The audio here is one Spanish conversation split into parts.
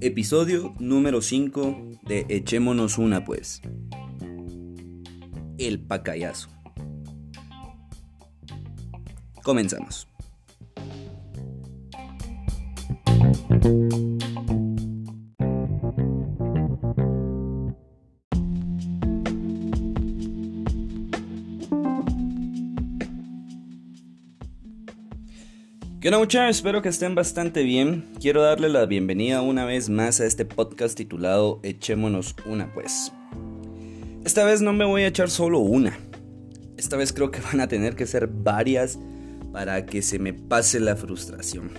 Episodio número 5 de Echémonos una pues. El pacayazo. Comenzamos. ¿Qué onda muchachos? Espero que estén bastante bien. Quiero darle la bienvenida una vez más a este podcast titulado Echémonos una pues. Esta vez no me voy a echar solo una. Esta vez creo que van a tener que ser varias para que se me pase la frustración.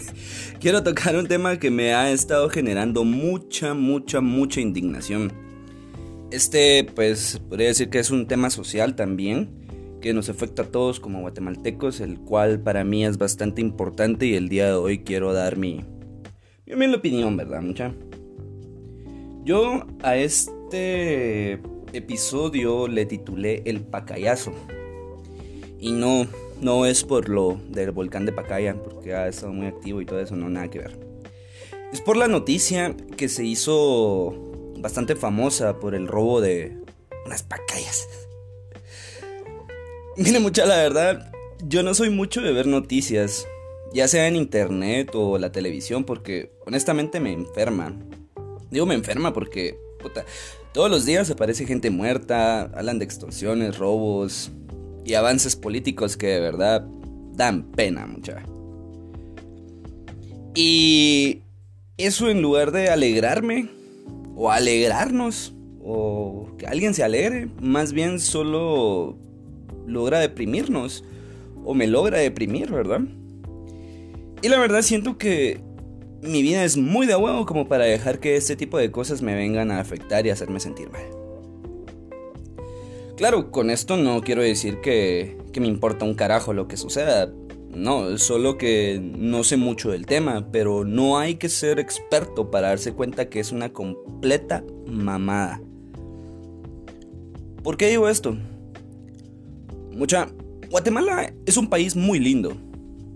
Quiero tocar un tema que me ha estado generando mucha, mucha, mucha indignación. Este, pues, podría decir que es un tema social también que nos afecta a todos como guatemaltecos, el cual para mí es bastante importante y el día de hoy quiero dar mi, mi opinión, ¿verdad, mucha? Yo a este episodio le titulé El Pacayazo. Y no, no es por lo del volcán de Pacaya, porque ha estado muy activo y todo eso, no, nada que ver. Es por la noticia que se hizo bastante famosa por el robo de unas pacayas. Mire, mucha la verdad, yo no soy mucho de ver noticias, ya sea en internet o la televisión, porque honestamente me enferma. Digo me enferma porque, puta, todos los días aparece gente muerta, hablan de extorsiones, robos y avances políticos que de verdad dan pena, mucha. Y eso en lugar de alegrarme o alegrarnos o que alguien se alegre, más bien solo logra deprimirnos o me logra deprimir, ¿verdad? Y la verdad siento que mi vida es muy de huevo como para dejar que este tipo de cosas me vengan a afectar y hacerme sentir mal. Claro, con esto no quiero decir que, me importa un carajo lo que suceda. No, solo que no sé mucho del tema, pero no hay que ser experto para darse cuenta que es una completa mamada. ¿Por qué digo esto? Mucha, Guatemala es un país muy lindo.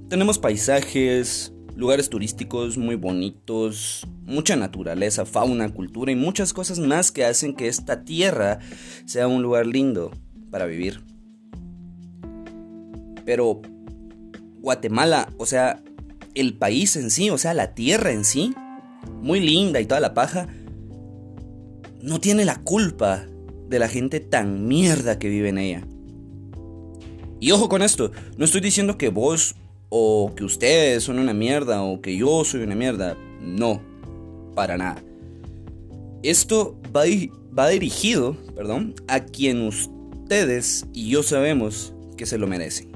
Tenemos paisajes, lugares turísticos muy bonitos, mucha naturaleza, fauna, cultura y muchas cosas más que hacen que esta tierra sea un lugar lindo para vivir. Pero Guatemala, o sea, el país en sí, o sea, la tierra en sí, muy linda y toda la paja, no tiene la culpa de la gente tan mierda que vive en ella. Y ojo con esto, no estoy diciendo que vos o que ustedes son una mierda o que yo soy una mierda. No, para nada. Esto va, dirigido, perdón, a quien ustedes y yo sabemos que se lo merecen.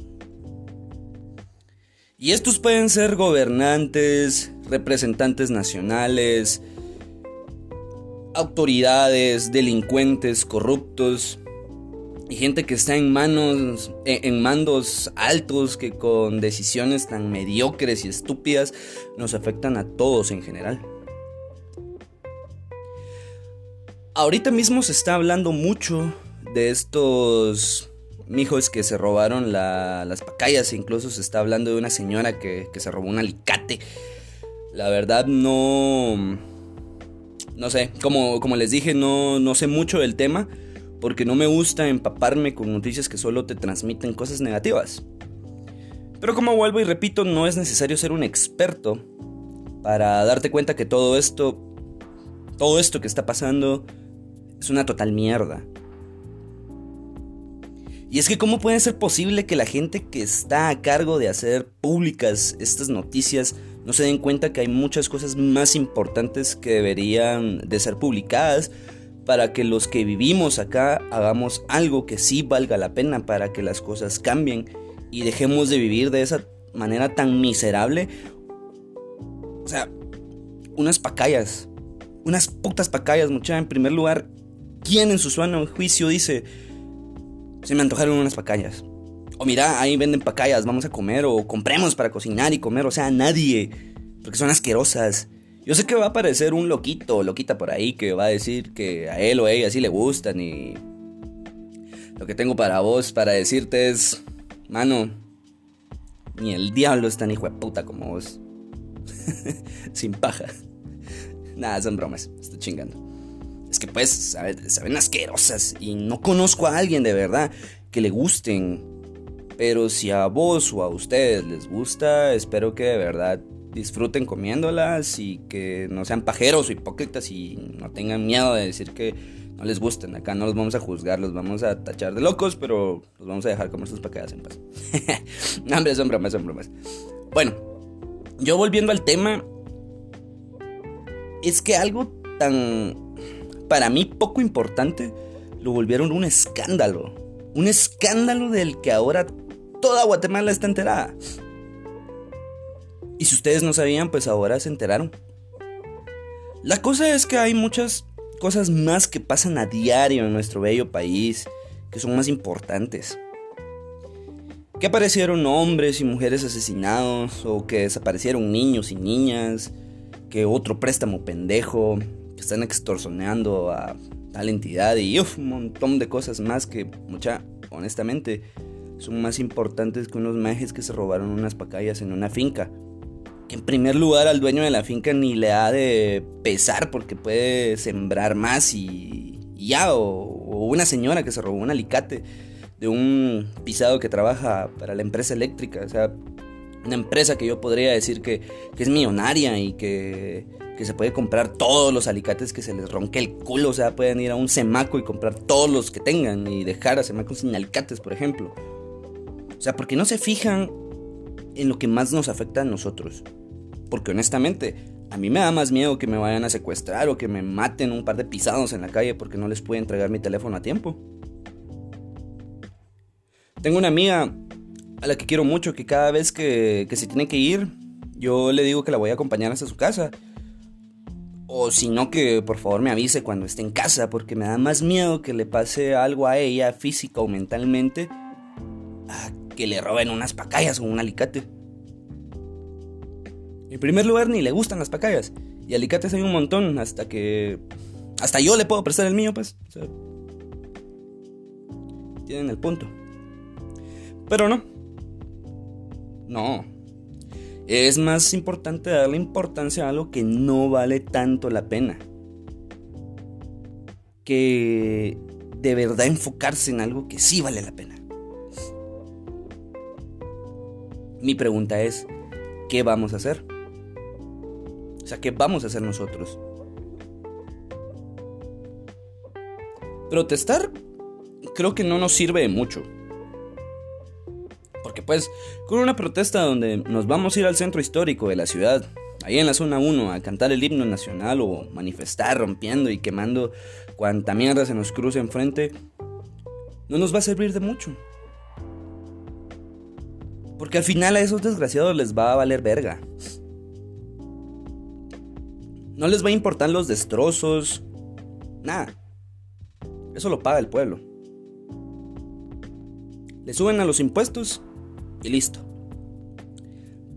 Y estos pueden ser gobernantes, representantes nacionales, autoridades, delincuentes, corruptos, y gente que está en manos, en, mandos altos que con decisiones tan mediocres y estúpidas nos afectan a todos en general. Ahorita mismo se está hablando mucho de estos mijos que se robaron las pacayas. Incluso se está hablando de una señora que, que, se robó un alicate. La verdad no... No sé, como, como les dije, no, no sé mucho del tema porque no me gusta empaparme con noticias que solo te transmiten cosas negativas. Pero como vuelvo y repito, no es necesario ser un experto para darte cuenta que todo esto, todo esto que está pasando es una total mierda. Y es que cómo puede ser posible que la gente que está a cargo de hacer públicas estas noticias no se den cuenta que hay muchas cosas más importantes que deberían de ser publicadas para que los que vivimos acá hagamos algo que sí valga la pena para que las cosas cambien y dejemos de vivir de esa manera tan miserable. O sea, unas pacayas, unas putas pacayas, mucha. En primer lugar, ¿quién en su suano juicio dice, se me antojaron unas pacayas? O mira, ahí venden pacayas, vamos a comer, o compremos para cocinar y comer, o sea, nadie, porque son asquerosas. Yo sé que va a aparecer un loquito o loquita por ahí que va a decir que a él o a ella sí le gustan y... Lo que tengo para vos, para decirte es, mano, Ni el diablo es tan hijo de puta como vos. Sin paja. Nada, son bromas. Estoy chingando. Es que pues, saben asquerosas. Y no conozco a alguien de verdad que le gusten. Pero si a vos o a ustedes les gusta, espero que de verdad disfruten comiéndolas y que no sean pajeros o hipócritas y no tengan miedo de decir que no les gusten. Acá no los vamos a juzgar, los vamos a tachar de locos, pero los vamos a dejar comer sus paquetas en paz. hombre, son bromas, son bromas. Bueno, yo volviendo al tema, es que algo tan, para mí, poco importante, lo volvieron un escándalo. Un escándalo del que ahora toda Guatemala está enterada. Y si ustedes no sabían, pues ahora se enteraron. La cosa es que hay muchas cosas más que pasan a diario en nuestro bello país que son más importantes. Que aparecieron hombres y mujeres asesinados, o que desaparecieron niños y niñas, que otro préstamo pendejo, que están extorsionando a tal entidad y un montón de cosas más que, mucha, honestamente, son más importantes que unos majes que se robaron unas pacayas en una finca en primer lugar al dueño de la finca ni le ha de pesar porque puede sembrar más y, ya, o, una señora que se robó un alicate de un pisado que trabaja para la empresa eléctrica, o sea, una empresa que yo podría decir que, es millonaria y que, que, se puede comprar todos los alicates que se les ronque el culo, o sea, pueden ir a un semaco y comprar todos los que tengan y dejar a semacos sin alicates, por ejemplo. O sea, porque no se fijan en lo que más nos afecta a nosotros. Porque honestamente, a mí me da más miedo que me vayan a secuestrar o que me maten un par de pisados en la calle porque no les puedo entregar mi teléfono a tiempo. Tengo una amiga a la que quiero mucho que cada vez que, se tiene que ir, yo le digo que la voy a acompañar hasta su casa. O si no, que por favor me avise cuando esté en casa, porque me da más miedo que le pase algo a ella física o mentalmente que le roben unas pacayas o un alicate. En primer lugar, ni le gustan las pacayas. Y alicates hay un montón hasta que... Hasta yo le puedo prestar el mío, pues. tienen el punto. Pero no. No. Es más importante darle importancia a algo que no vale tanto la pena. Que de verdad enfocarse en algo que sí vale la pena. Mi pregunta es, ¿qué vamos a hacer? O sea, ¿qué vamos a hacer nosotros? Protestar creo que no nos sirve de mucho. Porque pues, con una protesta donde nos vamos a ir al centro histórico de la ciudad, ahí en la zona 1, a cantar el himno nacional o manifestar rompiendo y quemando cuanta mierda se nos cruce enfrente, no nos va a servir de mucho. Porque al final a esos desgraciados les va a valer verga. No les va a importar los destrozos. Nada. Eso lo paga el pueblo. Le suben a los impuestos y listo.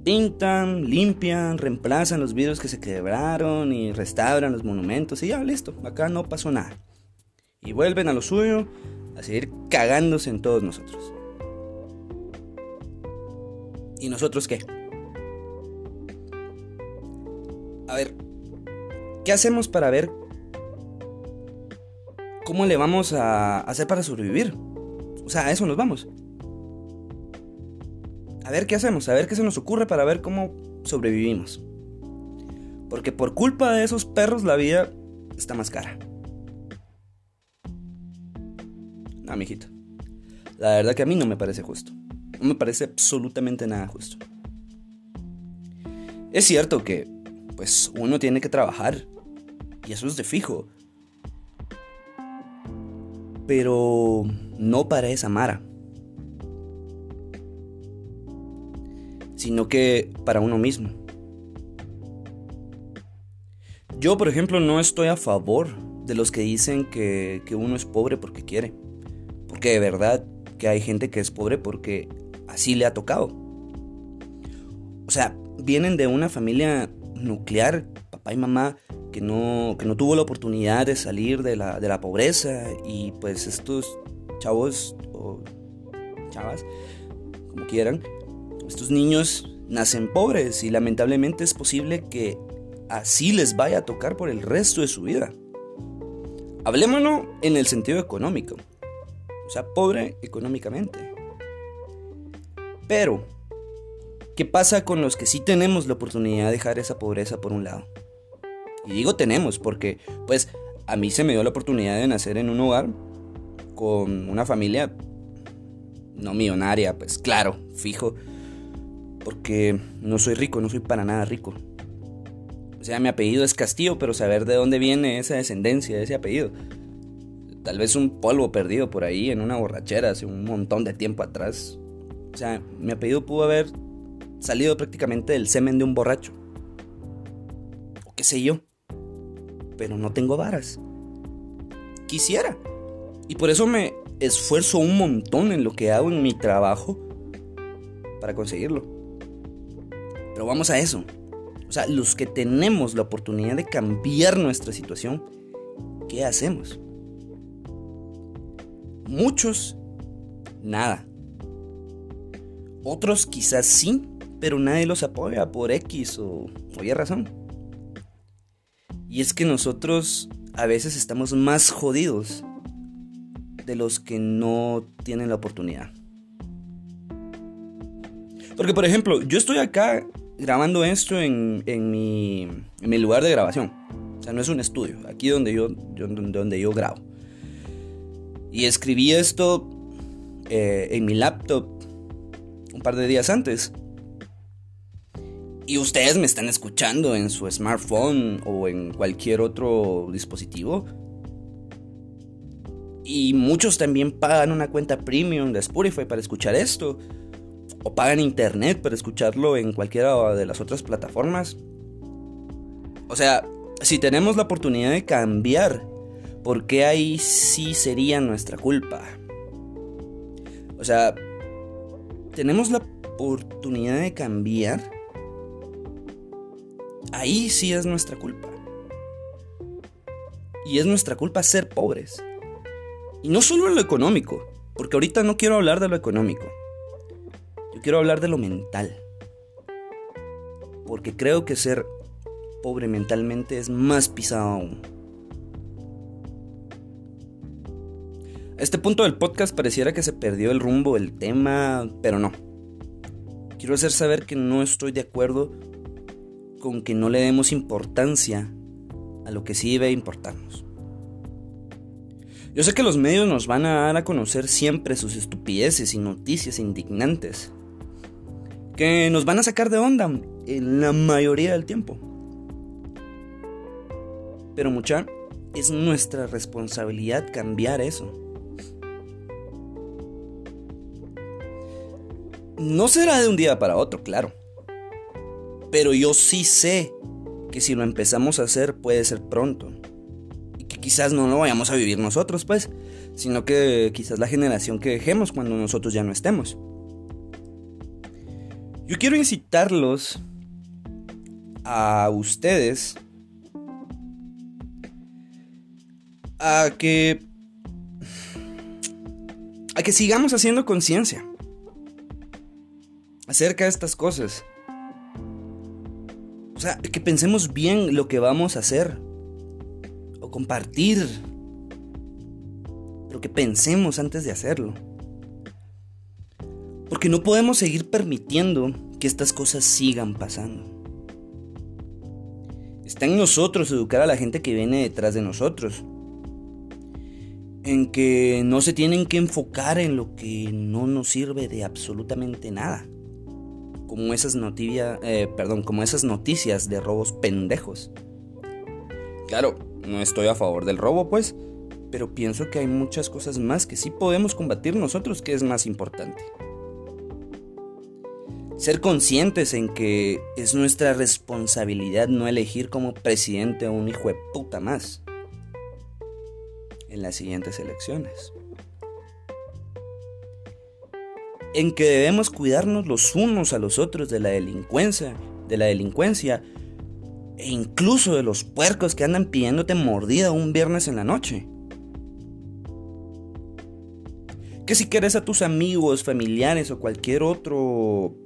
Pintan, limpian, reemplazan los vidrios que se quebraron y restauran los monumentos y ya, listo. Acá no pasó nada. Y vuelven a lo suyo a seguir cagándose en todos nosotros. ¿Y nosotros qué? A ver, ¿Qué hacemos para ver cómo le vamos a hacer para sobrevivir? O sea, a eso nos vamos. A ver qué hacemos, a ver qué se nos ocurre para ver cómo sobrevivimos. Porque por culpa de esos perros la vida está más cara. No, mijito. La verdad que a mí no me parece justo. No me parece absolutamente nada justo. Es cierto que, pues, uno tiene que trabajar y eso es de fijo. Pero no para esa Mara. Sino que para uno mismo. Yo, por ejemplo, no estoy a favor de los que dicen que, que uno es pobre porque quiere. Porque de verdad que hay gente que es pobre porque así le ha tocado. O sea, vienen de una familia nuclear, papá y mamá, que no, que no tuvo la oportunidad de salir de la, de la pobreza y pues estos chavos o chavas, como quieran, Estos niños nacen pobres y lamentablemente es posible que así les vaya a tocar por el resto de su vida. Hablémonos en el sentido económico, o sea, pobre económicamente. Pero, ¿qué pasa con los que sí tenemos la oportunidad de dejar esa pobreza por un lado? Y digo tenemos porque, pues, a mí se me dio la oportunidad de nacer en un hogar con una familia no millonaria, pues claro, fijo, porque no soy rico, no soy para nada rico. O sea, mi apellido es Castillo, pero saber de dónde viene esa descendencia, ese apellido. Tal vez un polvo perdido por ahí en una borrachera hace un montón de tiempo atrás. O sea, mi apellido pudo haber salido prácticamente del semen de un borracho. O qué sé yo. Pero no tengo varas. Quisiera. Y por eso me esfuerzo un montón en lo que hago en mi trabajo para conseguirlo. Pero vamos a eso. O sea, los que tenemos la oportunidad de cambiar nuestra situación, ¿qué hacemos? Muchos, nada. Otros quizás sí, pero nadie los apoya por X o, o Y razón. Y es que nosotros a veces estamos más jodidos de los que no tienen la oportunidad. Porque, por ejemplo, yo estoy acá grabando esto en, mi, lugar de grabación. O sea, no es un estudio, aquí donde yo, donde yo grabo. Y escribí esto eh, en mi laptop par de días antes. Y ustedes me están escuchando en su smartphone o en cualquier otro dispositivo. Y muchos también pagan una cuenta premium de Spotify para escuchar esto o pagan internet para escucharlo en cualquiera de las otras plataformas. O sea, si tenemos la oportunidad de cambiar, ¿por qué ahí sí sería nuestra culpa? O sea, tenemos la oportunidad de cambiar, ahí sí es nuestra culpa. Y es nuestra culpa ser pobres. Y no solo en lo económico, porque ahorita no quiero hablar de lo económico quiero hablar de lo mental. Porque creo que ser pobre mentalmente es más pisado aún. Este punto del podcast pareciera que se perdió el rumbo del tema, pero no. Quiero hacer saber que no estoy de acuerdo con que no le demos importancia a lo que sí debe importarnos. Yo sé que los medios nos van a dar a conocer siempre sus estupideces y noticias indignantes, que nos van a sacar de onda en la mayoría del tiempo. Pero mucha, es nuestra responsabilidad cambiar eso. No será de un día para otro, claro. Pero yo sí sé que si lo empezamos a hacer puede ser pronto. Y que quizás no lo vayamos a vivir nosotros, pues, sino que quizás la generación que dejemos cuando nosotros ya no estemos. Yo quiero incitarlos a ustedes a que a que sigamos haciendo conciencia acerca de estas cosas. O sea, que pensemos bien lo que vamos a hacer o compartir. Pero que pensemos antes de hacerlo. Porque no podemos seguir permitiendo que estas cosas sigan pasando. Está en nosotros educar a la gente que viene detrás de nosotros. En que no se tienen que enfocar en lo que no nos sirve de absolutamente nada. Como esas, eh, perdón, como esas noticias de robos pendejos. Claro, no estoy a favor del robo, pues, pero pienso que hay muchas cosas más que sí podemos combatir nosotros que es más importante. Ser conscientes en que es nuestra responsabilidad no elegir como presidente a un hijo de puta más en las siguientes elecciones. En que debemos cuidarnos los unos a los otros de la delincuencia, de la delincuencia e incluso de los puercos que andan pidiéndote mordida un viernes en la noche. Que si querés a tus amigos, familiares o cualquier otro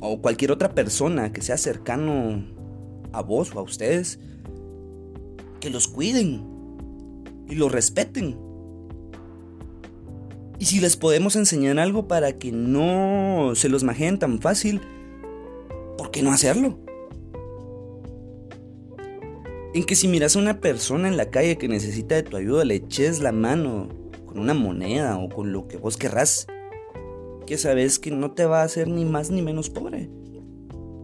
o cualquier otra persona que sea cercano a vos o a ustedes, que los cuiden y los respeten. Y si les podemos enseñar algo para que no se los majeen tan fácil, ¿por qué no hacerlo? En que si miras a una persona en la calle que necesita de tu ayuda, le eches la mano con una moneda o con lo que vos querrás, que sabes que no te va a hacer ni más ni menos pobre.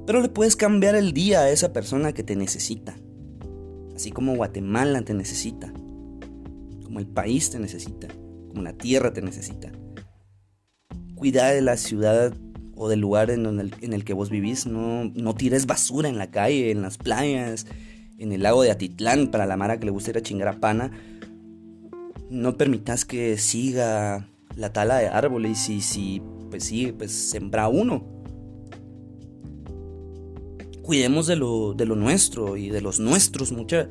Pero le puedes cambiar el día a esa persona que te necesita. Así como Guatemala te necesita. Como el país te necesita la tierra te necesita. Cuida de la ciudad o del lugar en, el, en el que vos vivís. No, no tires basura en la calle, en las playas, en el lago de Atitlán para la mara que le gusta ir a chingar a pana. No permitas que siga la tala de árboles y si pues sí, pues sembra uno. Cuidemos de lo, de lo nuestro y de los nuestros, mucha.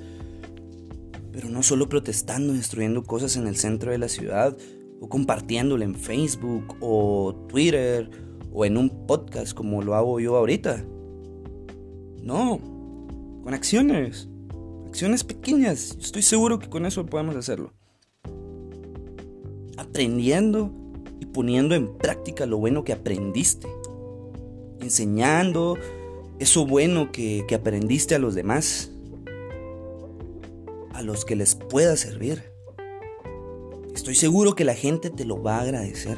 Pero no solo protestando, destruyendo cosas en el centro de la ciudad, o compartiéndolo en Facebook, o Twitter, o en un podcast como lo hago yo ahorita. No, con acciones. Acciones pequeñas. Estoy seguro que con eso podemos hacerlo. Aprendiendo y poniendo en práctica lo bueno que aprendiste. Enseñando eso bueno que, que aprendiste a los demás a los que les pueda servir. Estoy seguro que la gente te lo va a agradecer.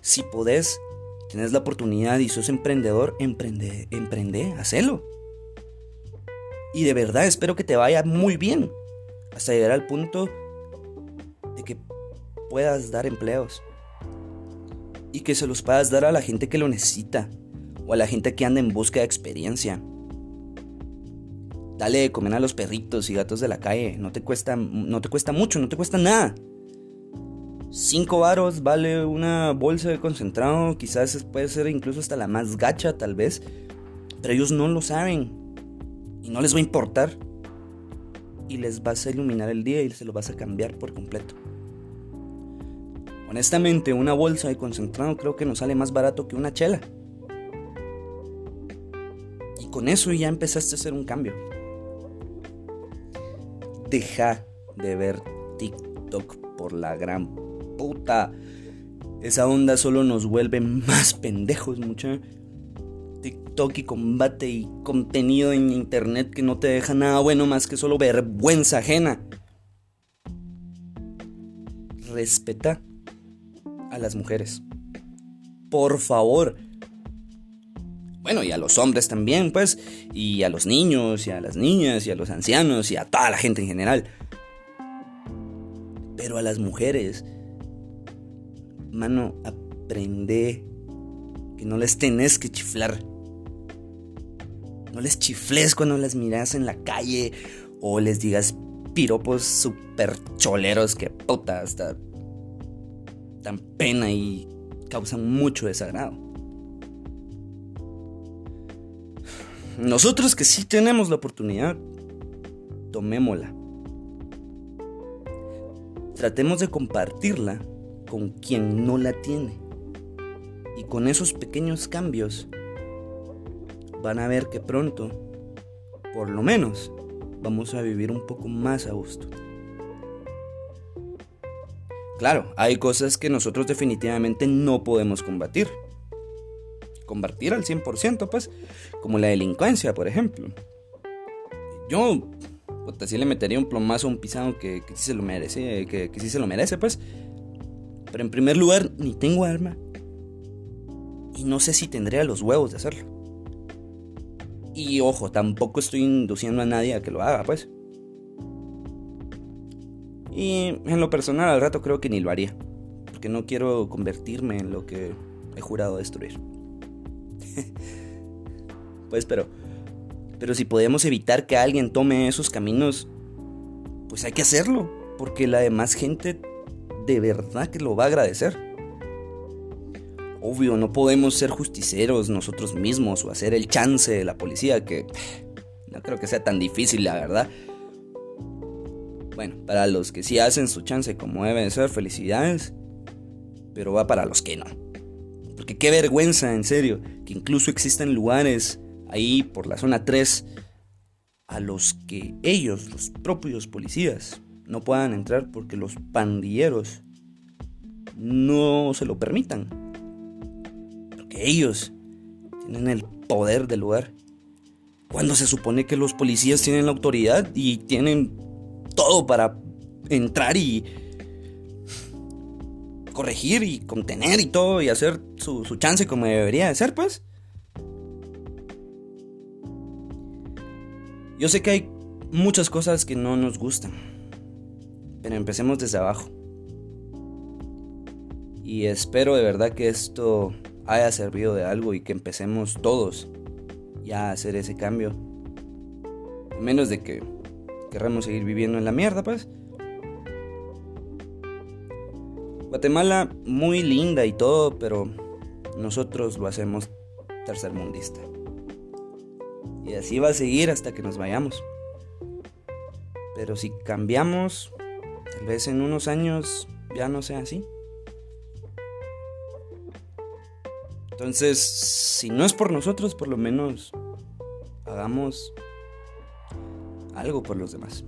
Si podés, tenés la oportunidad y sos emprendedor, emprende, emprende, hacelo. Y de verdad espero que te vaya muy bien hasta llegar al punto de que puedas dar empleos y que se los puedas dar a la gente que lo necesita o a la gente que anda en busca de experiencia. Dale de comer a los perritos y gatos de la calle. No te cuesta, no te cuesta mucho, no te cuesta nada. Cinco varos vale una bolsa de concentrado. Quizás puede ser incluso hasta la más gacha, tal vez. Pero ellos no lo saben. Y no les va a importar. Y les vas a iluminar el día y se lo vas a cambiar por completo. Honestamente, una bolsa de concentrado creo que nos sale más barato que una chela. Y con eso ya empezaste a hacer un cambio deja de ver TikTok por la gran puta. Esa onda solo nos vuelve más pendejos, mucha. TikTok y combate y contenido en internet que no te deja nada bueno más que solo vergüenza ajena. Respeta a las mujeres. Por favor, bueno, y a los hombres también, pues, y a los niños, y a las niñas, y a los ancianos, y a toda la gente en general. Pero a las mujeres, mano, aprende que no les tenés que chiflar. No les chifles cuando las miras en la calle o les digas piropos super choleros que puta hasta dan pena y causan mucho desagrado. Nosotros que sí tenemos la oportunidad, tomémosla. Tratemos de compartirla con quien no la tiene. Y con esos pequeños cambios van a ver que pronto, por lo menos, vamos a vivir un poco más a gusto. Claro, hay cosas que nosotros definitivamente no podemos combatir combatir al 100%, pues, como la delincuencia, por ejemplo. Yo, pues, sí le metería un plomazo a un pisado que, que se lo merece, que sí se lo merece, pues. Pero en primer lugar, ni tengo arma. Y no sé si tendría los huevos de hacerlo. Y ojo, tampoco estoy induciendo a nadie a que lo haga, pues. Y en lo personal al rato creo que ni lo haría. Porque no quiero convertirme en lo que he jurado destruir. pues pero... Pero si podemos evitar que alguien tome esos caminos, pues hay que hacerlo. Porque la demás gente de verdad que lo va a agradecer. Obvio, no podemos ser justiceros nosotros mismos o hacer el chance de la policía, que no creo que sea tan difícil, la verdad. Bueno, para los que sí hacen su chance como debe de ser, felicidades. Pero va para los que no. Porque qué vergüenza, en serio, que incluso existen lugares ahí por la zona 3 a los que ellos, los propios policías, no puedan entrar porque los pandilleros no se lo permitan. Porque ellos tienen el poder del lugar. Cuando se supone que los policías tienen la autoridad y tienen todo para entrar y corregir y contener y todo y hacer su, su chance como debería de ser, pues. Yo sé que hay muchas cosas que no nos gustan, pero empecemos desde abajo. Y espero de verdad que esto haya servido de algo y que empecemos todos ya a hacer ese cambio. Menos de que querramos seguir viviendo en la mierda, pues. Guatemala muy linda y todo, pero nosotros lo hacemos tercermundista. Y así va a seguir hasta que nos vayamos. Pero si cambiamos, tal vez en unos años ya no sea así. Entonces, si no es por nosotros, por lo menos hagamos algo por los demás.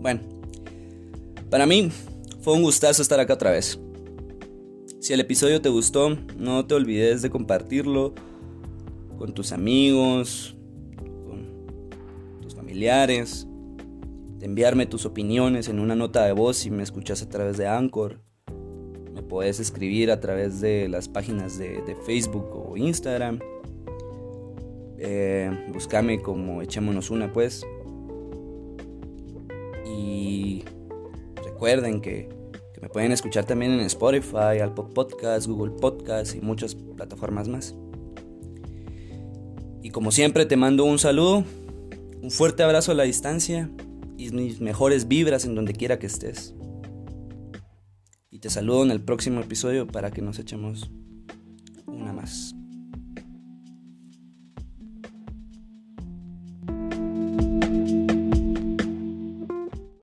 Bueno, para mí fue un gustazo estar acá otra vez. Si el episodio te gustó, no te olvides de compartirlo con tus amigos, con tus familiares, de enviarme tus opiniones en una nota de voz si me escuchas a través de Anchor. Me puedes escribir a través de las páginas de, Facebook o Instagram. Eh, búscame como echémonos una pues. Y recuerden que me pueden escuchar también en Spotify, Apple Podcasts, Google Podcasts y muchas plataformas más. Y como siempre te mando un saludo, un fuerte abrazo a la distancia y mis mejores vibras en donde quiera que estés. Y te saludo en el próximo episodio para que nos echemos una más.